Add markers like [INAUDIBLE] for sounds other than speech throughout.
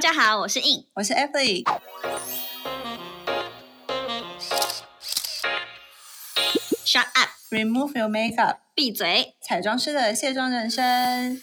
家好，我是 In，我是 Emily。Shut up，Remove your makeup，闭嘴。彩妆师的卸妆人生。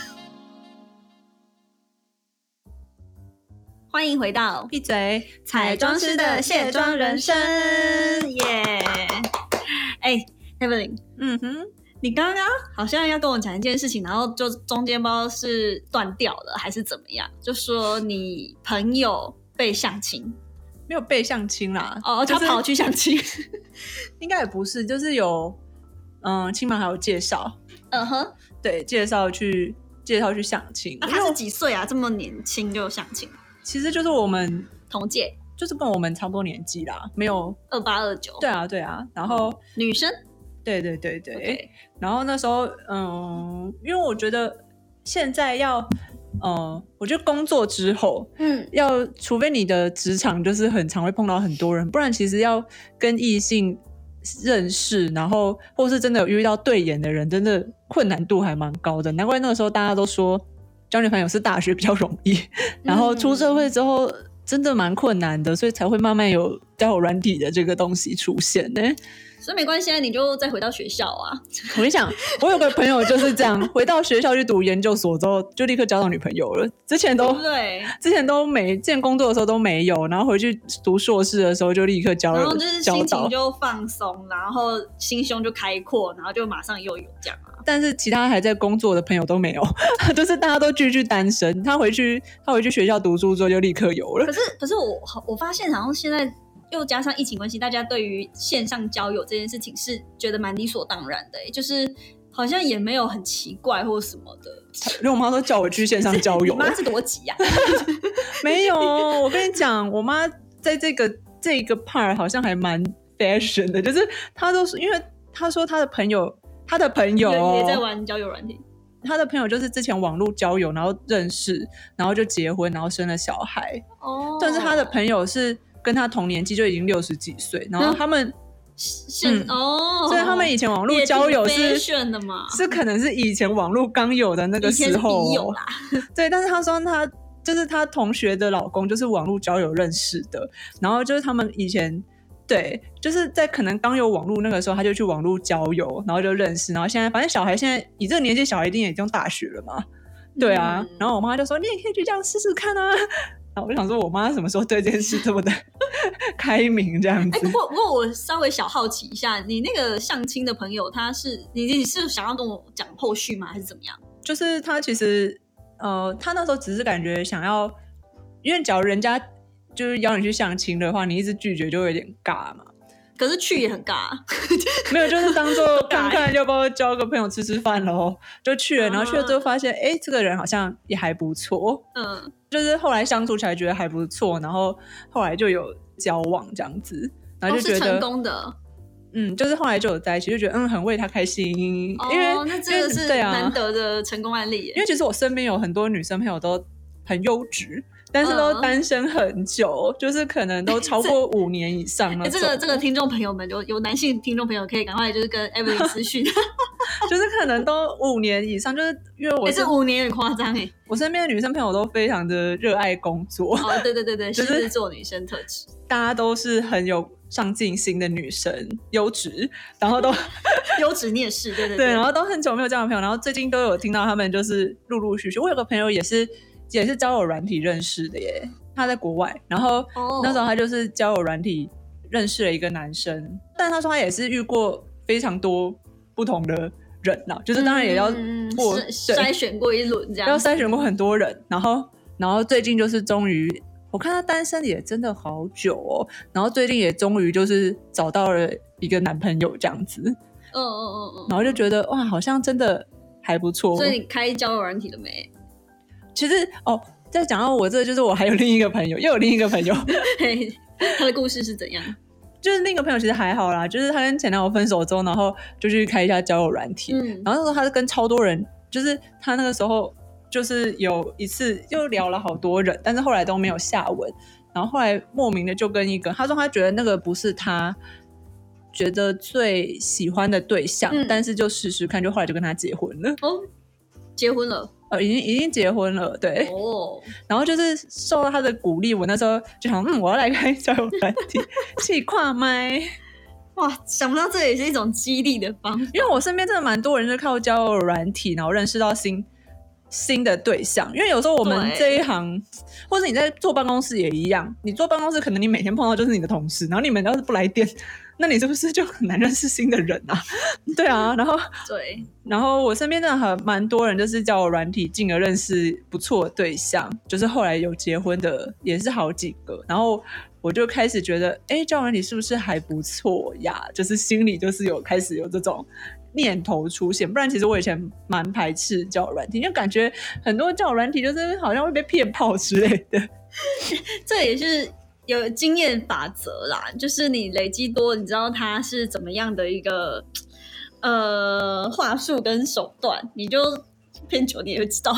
欢迎回到闭嘴，彩妆师的卸妆人生，耶！哎，Evelyn，嗯哼，你刚刚好像要跟我讲一件事情，然后就中间不知道是断掉了还是怎么样，就说你朋友被相亲，没有被相亲啦。哦，就是他跑去相亲，[LAUGHS] 应该也不是，就是有嗯，亲朋好友介绍，嗯哼，对，介绍去介绍去相亲。那他是几岁啊？这么年轻就相亲，其实就是我们同届就是跟我们差不多年纪啦，没有。二八二九，对啊，对啊，然后女生，对对对对然后那时候，嗯，因为我觉得现在要，嗯，我觉得工作之后嗯，要，除非你的职场就是很常会碰到很多人，不然其实要跟异性认识，然后或是真的有遇到对眼的人，真的困难度还蛮高的。难怪那个时候大家都说交女朋友是大学比较容易，[LAUGHS] 然后出社会之后。真的蛮困难的，所以才会慢慢有交友软体的这个东西出现呢。所以没关系，啊，你就再回到学校啊。我跟你讲，我有个朋友就是这样，回到学校去读研究所之后，就立刻交到女朋友了。之前都对？之前都没，之前工作的时候都没有，然后回去读硕士的时候就立刻交了然后就是，心情就放松，然后心胸就开阔，然后就马上又有这样啊。但是其他还在工作的朋友都没有，[LAUGHS] 就是大家都继续单身。他回去，他回去学校读书之后就立刻有了可。是可是我我发现好像现在又加上疫情关系，大家对于线上交友这件事情是觉得蛮理所当然的、欸，就是好像也没有很奇怪或什么的。因为我妈都叫我去线上交友你，妈是多急呀、[LAUGHS] 没有。我跟你讲，我妈在这个这个 part 好像还蛮 fashion 的，就是她都是因为她说她的朋友，她的朋友也也在哦，玩交友软体。她的朋友就是之前网络交友，然后认识，然后就结婚，然后生了小孩。哦但是她的朋友是跟他同年纪就已经六十几岁，然后他们，是、嗯哦，所以他们以前网络交友是炫的嘛，是可能是以前网络刚有的那个时候哦，笔友啦。[LAUGHS] 对，但是他说他就是她同学的老公，就是网络交友认识的，然后就是他们以前对，就是在可能刚有网络那个时候，他就去网络交友，然后就认识，然后现在反正小孩现在以这个年纪，小孩一定也已经大学了嘛，对啊，嗯然后我妈就说你也可以去这样试试看啊。我就想说，我妈什么时候对这件事这么的 [LAUGHS] 开明这样哎、子不？过不过我稍微小好奇一下，你那个相亲的朋友，他是你你是想要跟我讲后续吗，还是怎么样？就是他其实呃，他那时候只是感觉想要，因为假如人家就是邀你去相亲的话，你一直拒绝就会有点尬嘛。可是去也很尬、啊，[LAUGHS] 没有，就是当做看看要不要交个朋友吃吃饭喽，就去了。然后去了之后发现，哎、这个人好像也还不错，嗯，就是后来相处起来觉得还不错，然后后来就有交往这样子，然后就觉得成，功的，嗯，就是后来就有在一起，就觉得嗯很为他开心，因为哦，那真的是难得的成功案例耶。因为其实我身边有很多女生朋友都很优质，但是都嗯单身很久，就是可能都 [LAUGHS] 超过五年以上那哎，种。这个这个听众朋友们，有有男性听众朋友可以赶快就是跟 Evelyn 私讯，[LAUGHS] 就是可能都五年以上，就是因为我哎，是这五年有点夸张哎。我身边的女生朋友都非常的热爱工作，哦，对对对对，[LAUGHS] 就是狮子座女生特质，大家都是很有上进心的女生，优质，然后都优质你也是，对对对，然后都很久没有交男朋友，然后最近都有听到他们就是陆陆续续，我有个朋友也是也是交友软体认识的耶，他在国外，然后哦。那时候他就是交友软体认识了一个男生，但他说他也是遇过非常多不同的人啦，就是当然也要嗯过、筛选过一轮这样，要筛选过很多人，然后然后最近就是终于，我看他单身也真的好久哦，然后最近也终于就是找到了一个男朋友这样子，嗯嗯嗯嗯。然后就觉得哇，好像真的还不错。嗯，所以你开交友软体了没？其实哦，再讲到我这，就是我还有另一个朋友，又有另一个朋友，[LAUGHS] 嘿，他的故事是怎样？就是那个朋友其实还好啦，就是他跟前男友分手之后，然后就去开一下交友软体，嗯，然后那时候她是跟超多人，就是他那个时候就是有一次就聊了好多人，但是后来都没有下文，然后后来莫名的就跟一个，他说他觉得那个不是他觉得最喜欢的对象，嗯。但是就试试看，就后来就跟他结婚了，哦，结婚了呃，已经已经结婚了，对，哦，[LAUGHS] 然后就是受到他的鼓励，我那时候就想，嗯，我要来开交友软体，去跨麦。[LAUGHS] 哇，想不到这也是一种激励的方法，因为我身边真的蛮多人是靠交友软体，然后认识到新新的对象。因为有时候我们对这一行，或者你在坐办公室也一样，你坐办公室可能你每天碰到就是你的同事，然后你们要是不来电，那你是不是就很难认识新的人啊？[LAUGHS] 对啊，然后 [LAUGHS] 对，然后我身边真的很蛮多人，就是叫我软体，进而认识不错的对象，就是后来有结婚的也是好几个。然后我就开始觉得，哎，交友软体是不是还不错呀？就是心里就是有开始有这种念头出现。不然其实我以前蛮排斥交友软体，就感觉很多交友软体就是好像会被骗炮之类的。[LAUGHS] 这也是有经验法则啦，就是你累积多，你知道它是怎么样的一个呃话术跟手段，你就偏久你也会知道。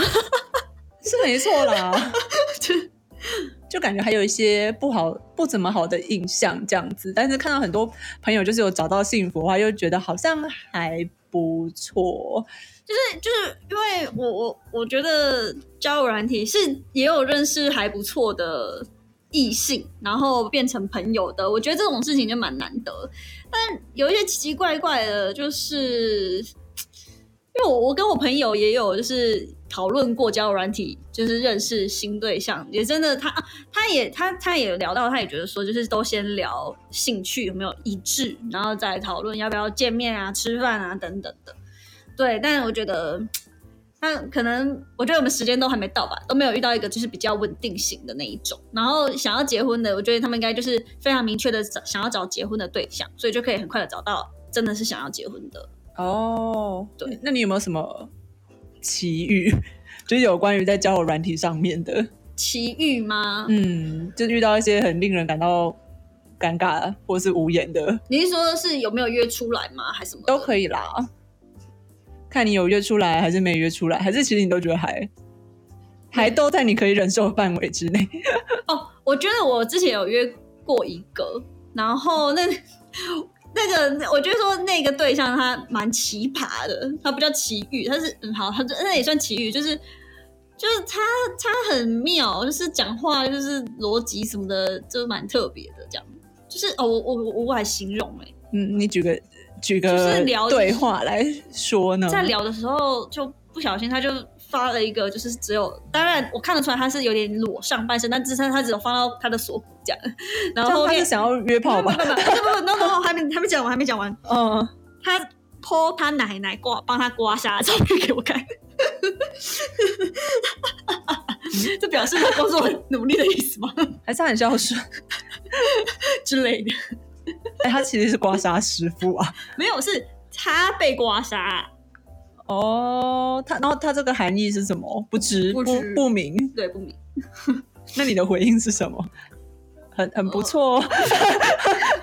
是没错啦，就 [LAUGHS] 就感觉还有一些不好、不怎么好的印象这样子。但是看到很多朋友就是有找到幸福的话，又觉得好像还不错。就是就是因为我我我觉得交友软体是也有认识还不错的异性，然后变成朋友的，我觉得这种事情就蛮难得。但有一些奇奇怪怪的，就是因为我我跟我朋友也有就是讨论过交友软体，就是认识新对象，也真的他啊他也他他也聊到，他也觉得说就是都先聊兴趣有没有一致，然后再讨论要不要见面啊、吃饭啊等等的。对，但我觉得他可能，我觉得我们时间都还没到吧，都没有遇到一个就是比较稳定型的那一种。然后想要结婚的，我觉得他们应该就是非常明确的找想要找结婚的对象，所以就可以很快的找到真的是想要结婚的。哦，对，那你有没有什么奇遇，[LAUGHS] 就是有关于在交友软体上面的？奇遇吗？嗯，就遇到一些很令人感到尴尬或是无言的，你是说是有没有约出来吗？还是什么？都可以啦。看你有约出来还是没约出来，还是其实你都觉得还还都在你可以忍受的范围之内。[LAUGHS] 哦，我觉得我之前有约过一个，然后那那个我觉得说那个对象他蛮奇葩的，他不叫奇遇，他是嗯好，他那也算奇遇，就是就是他他很妙，就是讲话就是逻辑什么的，就蛮特别的这样。就是哦，我我我无法形容哎、嗯，你举个举个就是聊对话来说呢？在聊的时候就不小心他就发了一个，就是只有当然我看得出来他是有点裸上半身，但只是他只有放到他的锁骨这样，然后后面他是想要约炮吧？不不不，还没还没讲完，还没讲完。嗯，他 po 他奶奶刮帮他刮痧的照片给我看，这表示他工作很努力的意思吗？还是他很孝顺？之类的，哎，他其实是刮痧师傅啊。没有，是他被刮痧，哦，他然后他这个含义是什么？不知不不不明。对不明，[LAUGHS] 那你的回应是什么？很很不错、哦，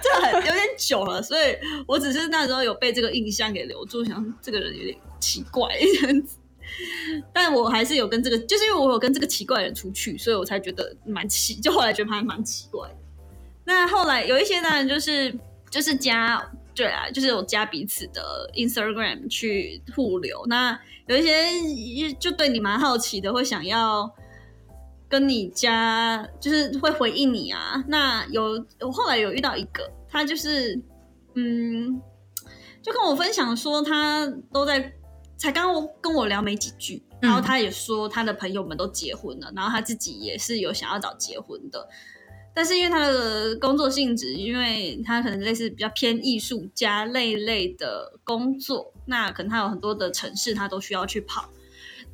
这 [LAUGHS] 很有点久了，所以我只是那时候有被这个印象给留住，想这个人有点奇怪这样子。但我还是有跟这个，就是因为我有跟这个奇怪的人出去，所以我才觉得蛮奇，就后来觉得他蛮奇怪的。那后来有一些当然就是就是加对啊，就是有加彼此的 Instagram 去互留。那有一些就对你蛮好奇的，会想要跟你家，就是会回应你啊。那有我后来有遇到一个，他就是嗯，就跟我分享说他都在才刚跟我聊没几句，然后他也说他的朋友们都结婚了，然后他自己也是有想要找结婚的。但是因为他的工作性质，因为他可能类似比较偏艺术家类类的工作，那可能他有很多的城市他都需要去跑，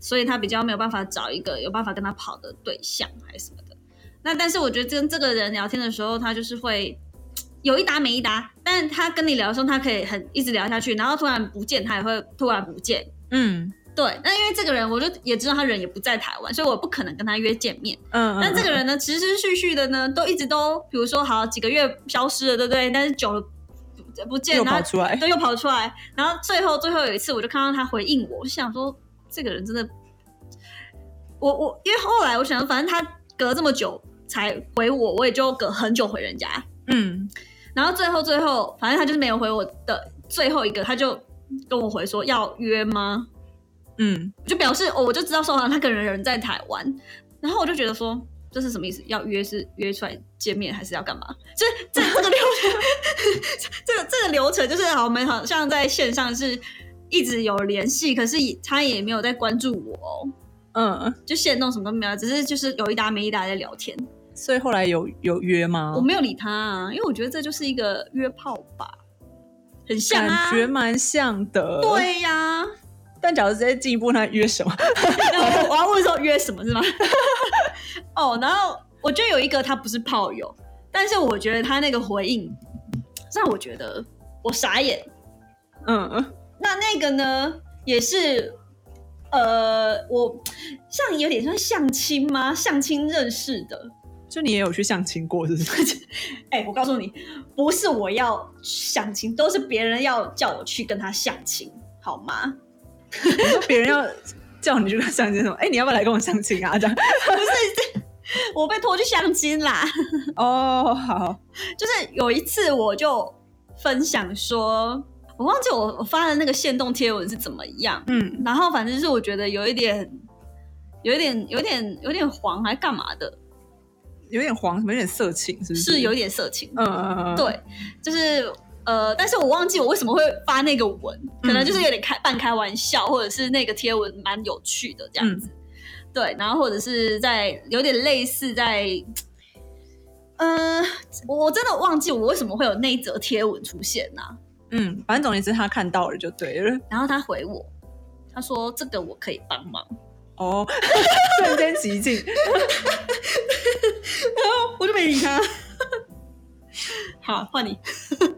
所以他比较没有办法找一个有办法跟他跑的对象还是什么的。那但是我觉得跟这个人聊天的时候，他就是会有一搭没一搭，但他跟你聊的时候，他可以很一直聊下去，然后突然不见，他也会突然不见，嗯，对，那因为这个人，我就也知道他人也不在台湾，所以我不可能跟他约见面。嗯，但这个人呢，持持续续的呢，都一直都，比如说好几个月消失了，对不对？但是久了不不见，又然后跑出来，对又跑出来，然后最后最后有一次，我就看到他回应我，我就想说这个人真的，我我因为后来我想说，反正他隔这么久才回我，我也就隔很久回人家，嗯然后最后最后，反正他就是没有回我的最后一个，他就跟我回说要约吗？嗯，就表示哦，我就知道说好像他可能人在台湾，然后我就觉得说这是什么意思？要约是约出来见面，还是要干嘛？就是这这个流程，[LAUGHS] 这个这个流程就是好，我们好像在线上是一直有联系，可是也他也没有在关注我哦，嗯，就线动什么都没有，只是就是有一搭没一搭在聊天，所以后来有有约吗？我没有理他啊，因为我觉得这就是一个约炮吧，很像啊感，觉蛮像的。，对呀、但假如直接进一步，那约什么？[LAUGHS] 我要问说约什么是吗？[LAUGHS] 哦，然后我觉得有一个他不是炮友，但是我觉得他那个回应让我觉得我傻眼。嗯，那那个呢，也是呃，我像有点像相亲吗？相亲认识的。就你也有去相亲过，是不是？[LAUGHS] 哎、我告诉你，不是我要相亲，都是别人要叫我去跟他相亲，好吗？你说别人要叫你去跟他相亲什么？哎、你要不要来跟我相亲啊？这样 [LAUGHS] 不是？我被拖去相亲啦。哦，好，就是有一次我就分享说，我忘记我我发的那个线动贴文是怎么样，嗯。然后反正就是我觉得有一点，有一点，有点，有点黄，还干嘛的，有点黄，什么有点色情，是不是？是有一点色情，嗯，嗯嗯，对，就是呃，但是我忘记我为什么会发那个文，可能就是有点开半开玩笑，或者是那个贴文蛮有趣的这样子，对，然后或者是在有点类似在。嗯、我我真的忘记我为什么会有那一则贴文出现呐、嗯，反正总而言之，他看到了就对了。然后他回我，他说这个我可以帮忙，[LAUGHS] 哦，瞬间极尽。[LAUGHS] 我就没理他。好，换你。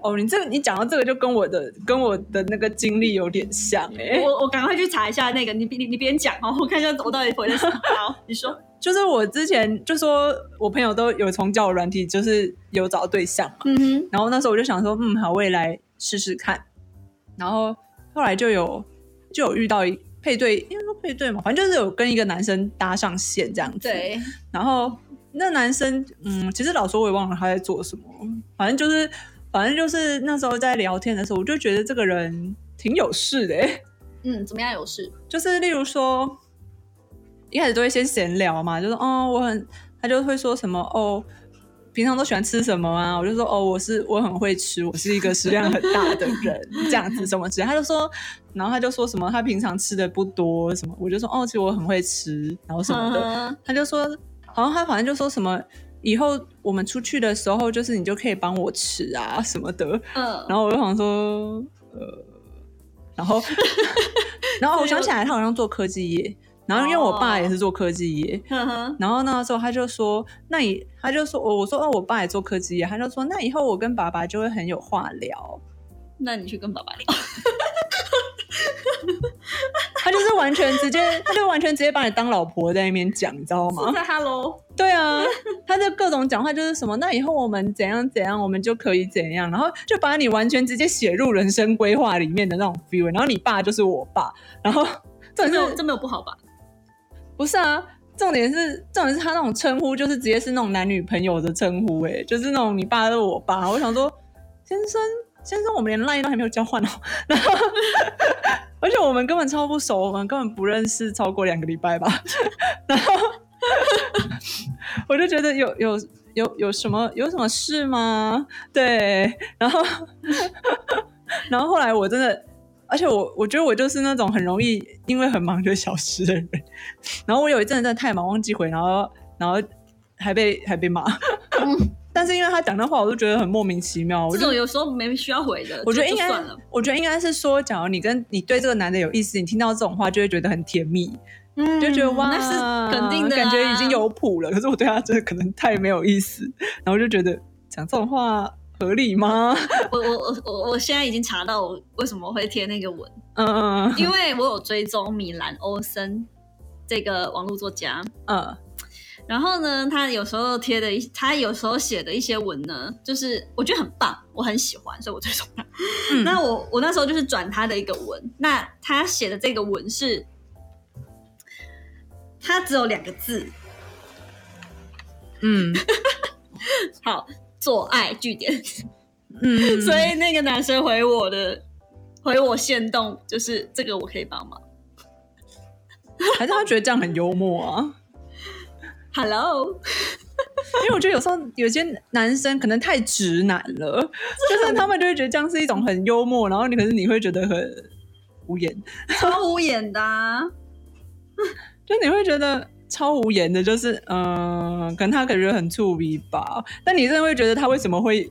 哦，你这个你讲到这个，就跟我的跟我的那个经历有点像哎、我我赶快去查一下那个，你你你边讲哦，我看一下我到底回了什么。好，你说。[LAUGHS] 就是我之前就说我朋友都有从交友软体，就是有找到对象嘛，嗯哼，然后那时候我就想说，嗯，好，我也来试试看。然后后来就有就有遇到一配对，应该说配对嘛，反正就是有跟一个男生搭上线这样子。。对，然后那男生，嗯，其实老实说我也忘了他在做什么，反正就是反正就是那时候在聊天的时候，我就觉得这个人挺有事的、欸，嗯，怎么样有事？[LAUGHS] 就是例如说，一开始都会先闲聊嘛，就是哦，我很，他就会说什么哦，平常都喜欢吃什么啊？我就说哦，我是我很会吃，我是一个食量很大的人，这样子什么之类。他就说，然后他就说什么他平常吃的不多什么，我就说哦，其实我很会吃，然后什么的。嗯他就说，好像他好像就说什么。以后我们出去的时候，就是你就可以帮我吃啊什么的，嗯，然后我就想说，呃，然后，[LAUGHS] 然后我想起来，他好像做科技业，然后因为我爸也是做科技业，然后那时候他就说，那你他就说，我我说哦，我爸也做科技业，他就说，那以后我跟爸爸就会很有话聊。那你去跟爸爸聊。[LAUGHS] 他就是完全直接，他就完全直接把你当老婆在那边讲，你知道吗？在 Hello，对啊，他就各种讲话就是什么，那以后我们怎样怎样，我们就可以怎样，然后就把你完全直接写入人生规划里面的那种 feel，然后你爸就是我爸，然后 [LAUGHS] 这没有这没有不好吧？不是啊？重点是重点是他那种称呼就是直接是那种男女朋友的称呼，哎，就是那种你爸是我爸，我想说先生先生，我们连 line 都还没有交换哦，[LAUGHS] 然后 [LAUGHS] 而且我们根本超不熟，我们根本不认识超过两个礼拜吧，[LAUGHS] 然后我就觉得有有有有什么有什么事吗？对，然后然后后来我真的，而且我我觉得我就是那种很容易因为很忙就消失的人，然后我有一阵子真的太忙忘记回，然后然后还被还被骂，[LAUGHS] 但是因为他讲的话，我就觉得很莫名其妙，我这种有时候没需要回的，我觉得应该我觉得应该是说，假如你跟你对这个男的有意思，你听到这种话就会觉得很甜蜜，嗯就觉得哇，那是肯定的啊，感觉已经有谱了。可是我对他真的可能太没有意思，然后就觉得讲这种话合理吗？我我我我我现在已经查到我为什么会贴那个文，嗯嗯因为我有追踪米兰欧森这个网络作家，嗯。然后呢，他有时候贴的一，他有时候写的一些文呢，就是我觉得很棒，我很喜欢，所以我追踪他。嗯，那我我那时候就是转他的一个文，那他写的这个文是，他只有两个字，嗯。[LAUGHS] 好，做爱据点。嗯，[LAUGHS] 所以那个男生回我的，回我线动，就是这个我可以帮忙。[LAUGHS] 还是他觉得这样很幽默啊。Hello，因为我觉得有时候有些男生可能太直男了，就是他们就会觉得这样是一种很幽默，然后你可是你会觉得很无言，超无眼的、啊，[LAUGHS] 就你会觉得超无言的，就是嗯、呃可能他感觉很触鼻吧，但你真的会觉得他为什么会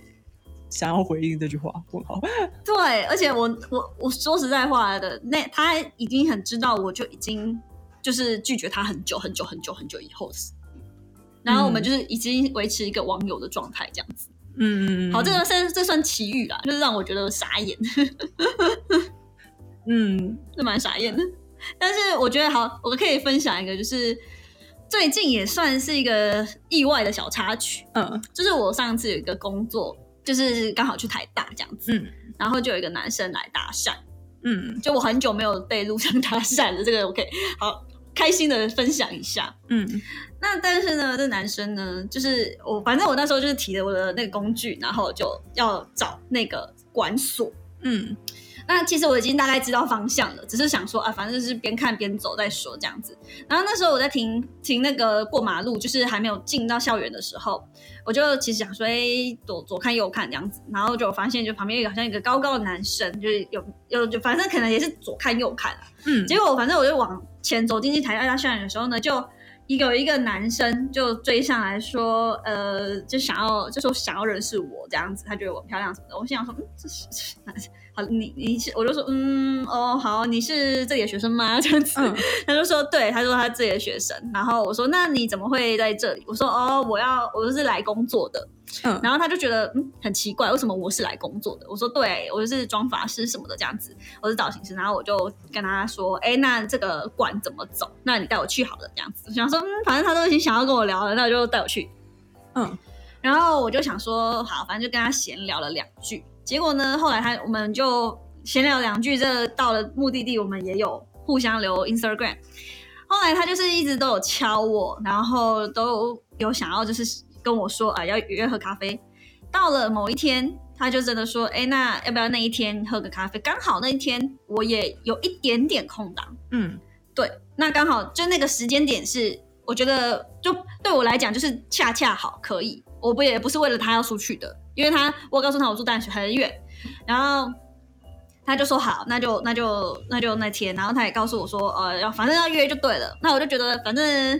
想要回应这句话？问号，对，而且我我我说实在话的，那他已经很知道，我就已经就是拒绝他很久很久很久很久以后然后我们就是已经维持一个网友的状态这样子。嗯，好，这个算这算奇遇啦，就是让我觉得傻眼，[LAUGHS] 嗯。是蛮傻眼的。但是我觉得好，我可以分享一个，就是最近也算是一个意外的小插曲，嗯。就是我上次有一个工作，就是刚好去台大这样子，嗯。然后就有一个男生来搭讪，嗯。就我很久没有被路上搭讪了，这个 OK，好开心的分享一下。嗯。那但是呢，这男生呢，就是我，反正我那时候就是提了我的那个工具，然后就要找那个管所。嗯那其实我已经大概知道方向了，只是想说啊，反正就是边看边走再说这样子。然后那时候我在停停那个过马路，就是还没有进到校园的时候，我就其实想说，哎、左左看右看这样子，然后就发现就旁边有好像一个高高的男生，就是有有就反正可能也是左看右看啊。嗯，结果反正我就往前走进去台大校园的时候呢，就有一个男生就追上来说，呃，就想要就说想要认识我这样子，他觉得我漂亮什么的。我心想说，嗯，这是好，你你是我就说，嗯，哦，好，你是这里的学生吗？[LAUGHS] 这样子，他就说对，他说他自己的学生。然后我说，那你怎么会在这里？我说，哦，我要我是来工作的。嗯然后他就觉得嗯很奇怪，为什么我是来工作的？我说对，我就是妆发师什么的这样子，我是造型师。然后我就跟他说，哎，那这个馆怎么走？那你带我去好了这样子。我想说，嗯，反正他都已经想要跟我聊了，那我就带我去。嗯然后我就想说，好，反正就跟他闲聊了两句。结果呢，后来他我们就闲聊两句，这到了目的地，我们也有互相留 Instagram。后来他就是一直都有敲我，然后都有想要就是跟我说啊、要约喝咖啡。到了某一天，他就真的说，哎，那要不要那一天喝个咖啡？刚好那一天我也有一点点空档，嗯对，那刚好就那个时间点是，我觉得就对我来讲就是恰恰好可以，我不也不是为了他要出去的，因为他我告诉他我住淡水很远，然后他就说好，那就那就那就那天，然后他也告诉我说，呃，要反正要约就对了，那我就觉得反正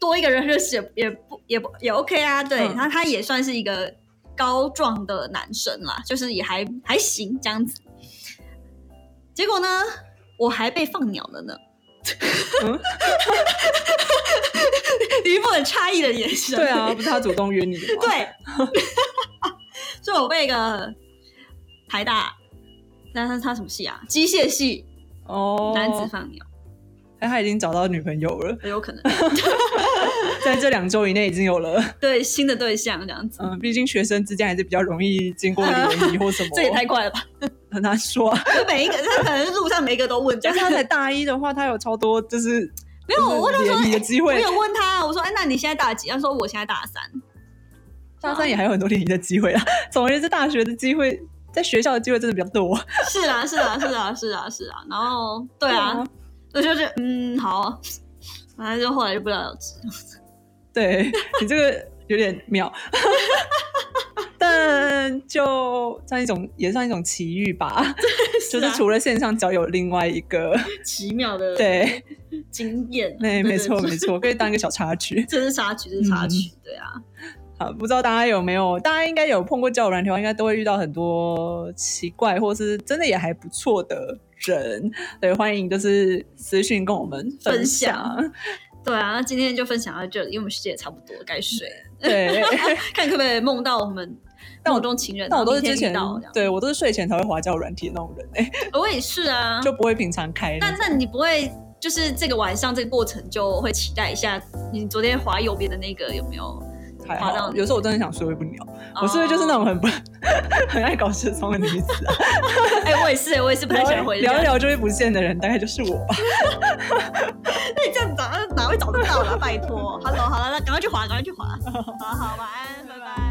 多一个人认识也也不也不也 OK 啊，对，嗯他他也算是一个高壮的男生啦，就是也还还行这样子，结果呢，我还被放鸟了呢。嗯，一副很诧异的眼神。对啊，不是他主动约你的吗？对，[LAUGHS] 所以我被一个台大，那他他什么系啊？机械系哦，男子放鸟，哎，他已经找到女朋友了，很有可能 [LAUGHS] 在这两周以内已经有了。[LAUGHS] 对新的对象这样子。嗯，毕竟学生之间还是比较容易经过联谊或什么，[LAUGHS] 这也太快了吧！很难说啊。就每一个，他可能路上每一个都问。但是他才大一的话，他有超多就是没有，我问他说，联谊的机会我有，问他，我说，哎，那你现在大几？他说我现在大三。大三也还有很多联谊的机会啊。总而言之，大学的机会，在学校的机会真的比较多。是啊，是啊，是啊，是啊，是啊。然后，对啊，我就是嗯，好，反正就后来就不了了之。[LAUGHS] 对你这个有点妙，[LAUGHS] 但就算一种也算一种奇遇吧。[LAUGHS] 就是啊除了线上交友，另外一个奇妙的对，经验啊。那没错没，错，可以当一个小插曲。这是插曲，这是插曲，嗯对啊。好，不知道大家有没有？大家应该有碰过交友软体的话，应该都会遇到很多奇怪或是真的也还不错的人。对，欢迎就是私讯跟我们分分享。对啊，那今天就分享到这里，因为我们时间也差不多，该睡了。对，[LAUGHS] 看可不可以梦到我们但我梦中情人，但我都是之前对我都是睡前才会滑交友软体的那种人哎、[LAUGHS] 我也是啊。[LAUGHS] 就不会平常开那种。那那你不会就是这个晚上这个过程就会期待一下，你昨天滑右边的那个有没有？好，有时候我真的想睡也不鸟，我是不是就是那种很不 [LAUGHS] 很爱搞失踪的女子啊？[LAUGHS] 哎、我也是，我也是不太喜欢回聊一。聊就会不见的人，大概就是我吧。[LAUGHS] 那你这样找哪会找得到啦？拜托。Hello，好了，那赶快去滑，赶快去滑。好好，晚安，拜拜。